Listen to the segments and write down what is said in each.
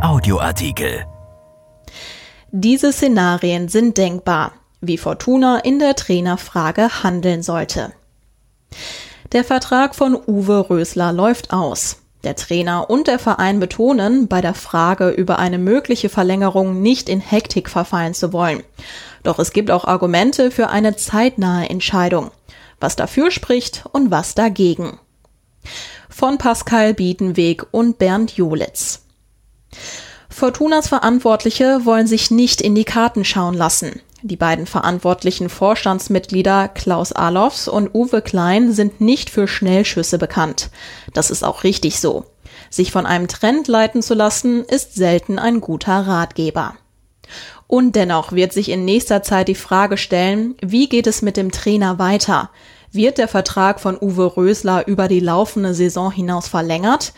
Audioartikel. Diese Szenarien sind denkbar, wie Fortuna in der Trainerfrage handeln sollte. Der Vertrag von Uwe Rösler läuft aus. Der Trainer und der Verein betonen, bei der Frage über eine mögliche Verlängerung nicht in Hektik verfallen zu wollen. Doch es gibt auch Argumente für eine zeitnahe Entscheidung. Was dafür spricht und was dagegen. Von Pascal Bietenweg und Bernd Jolitz. Fortunas Verantwortliche wollen sich nicht in die Karten schauen lassen. Die beiden verantwortlichen Vorstandsmitglieder Klaus Alofs und Uwe Klein sind nicht für Schnellschüsse bekannt. Das ist auch richtig so. Sich von einem Trend leiten zu lassen, ist selten ein guter Ratgeber. Und dennoch wird sich in nächster Zeit die Frage stellen, wie geht es mit dem Trainer weiter? Wird der Vertrag von Uwe Rösler über die laufende Saison hinaus verlängert?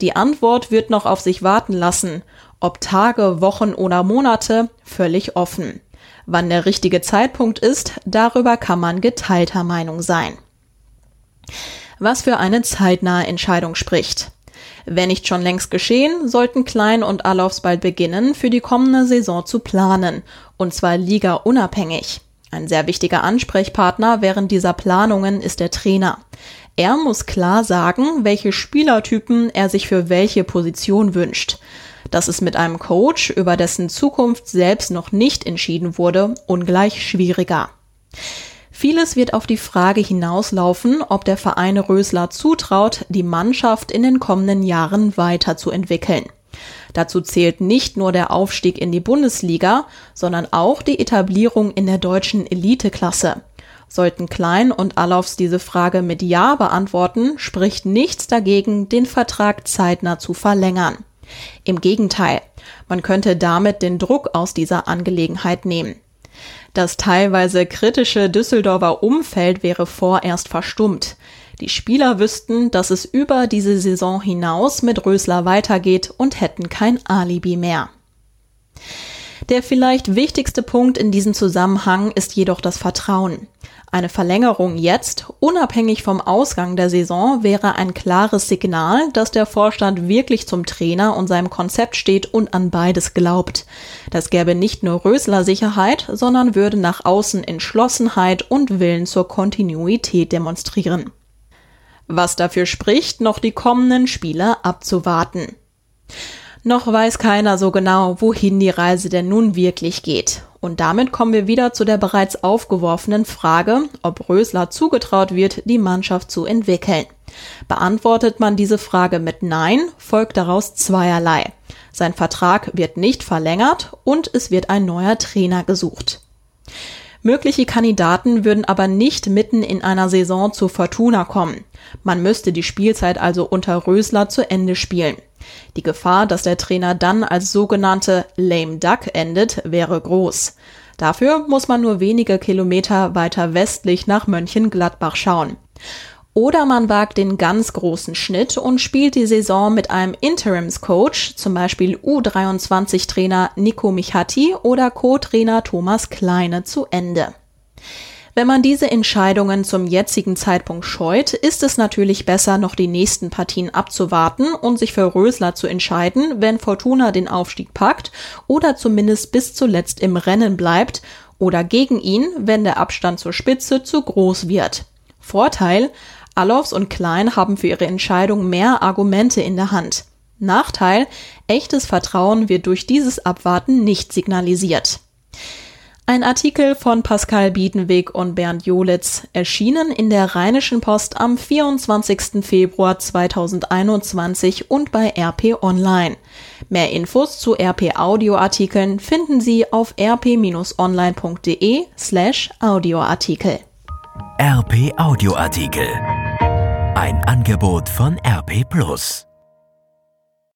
Die Antwort wird noch auf sich warten lassen. Ob Tage, Wochen oder Monate, völlig offen. Wann der richtige Zeitpunkt ist, darüber kann man geteilter Meinung sein. Was für eine zeitnahe Entscheidung spricht. Wenn nicht schon längst geschehen, sollten Klein und Alofs bald beginnen, für die kommende Saison zu planen, und zwar liga-unabhängig. Ein sehr wichtiger Ansprechpartner während dieser Planungen ist der Trainer. Er muss klar sagen, welche Spielertypen er sich für welche Position wünscht. Das ist mit einem Coach, über dessen Zukunft selbst noch nicht entschieden wurde, ungleich schwieriger. Vieles wird auf die Frage hinauslaufen, ob der Verein Rösler zutraut, die Mannschaft in den kommenden Jahren weiterzuentwickeln. Dazu zählt nicht nur der Aufstieg in die Bundesliga, sondern auch die Etablierung in der deutschen Eliteklasse. Sollten Klein und Alofs diese Frage mit Ja beantworten, spricht nichts dagegen, den Vertrag zeitnah zu verlängern. Im Gegenteil, man könnte damit den Druck aus dieser Angelegenheit nehmen. Das teilweise kritische Düsseldorfer Umfeld wäre vorerst verstummt. Die Spieler wüssten, dass es über diese Saison hinaus mit Rösler weitergeht und hätten kein Alibi mehr. Der vielleicht wichtigste Punkt in diesem Zusammenhang ist jedoch das Vertrauen. Eine Verlängerung jetzt, unabhängig vom Ausgang der Saison, wäre ein klares Signal, dass der Vorstand wirklich zum Trainer und seinem Konzept steht und an beides glaubt. Das gäbe nicht nur Rösler Sicherheit, sondern würde nach außen Entschlossenheit und Willen zur Kontinuität demonstrieren. Was dafür spricht, noch die kommenden Spiele abzuwarten. Noch weiß keiner so genau, wohin die Reise denn nun wirklich geht. Und damit kommen wir wieder zu der bereits aufgeworfenen Frage, ob Rösler zugetraut wird, die Mannschaft zu entwickeln. Beantwortet man diese Frage mit Nein, folgt daraus zweierlei. Sein Vertrag wird nicht verlängert und es wird ein neuer Trainer gesucht. Mögliche Kandidaten würden aber nicht mitten in einer Saison zu Fortuna kommen. Man müsste die Spielzeit also unter Rösler zu Ende spielen. Die Gefahr, dass der Trainer dann als sogenannte lame duck endet, wäre groß. Dafür muss man nur wenige Kilometer weiter westlich nach Mönchengladbach schauen. Oder man wagt den ganz großen Schnitt und spielt die Saison mit einem Interims-Coach, zum Beispiel U23-Trainer Nico Michati oder Co-Trainer Thomas Kleine, zu Ende. Wenn man diese Entscheidungen zum jetzigen Zeitpunkt scheut, ist es natürlich besser, noch die nächsten Partien abzuwarten und sich für Rösler zu entscheiden, wenn Fortuna den Aufstieg packt oder zumindest bis zuletzt im Rennen bleibt oder gegen ihn, wenn der Abstand zur Spitze zu groß wird. Vorteil, Alofs und Klein haben für ihre Entscheidung mehr Argumente in der Hand. Nachteil, echtes Vertrauen wird durch dieses Abwarten nicht signalisiert. Ein Artikel von Pascal Biedenweg und Bernd Jolitz, erschienen in der Rheinischen Post am 24. Februar 2021 und bei RP Online. Mehr Infos zu RP Audioartikeln finden Sie auf rp-online.de slash Audioartikel. RP Audioartikel. Ein Angebot von RP Plus.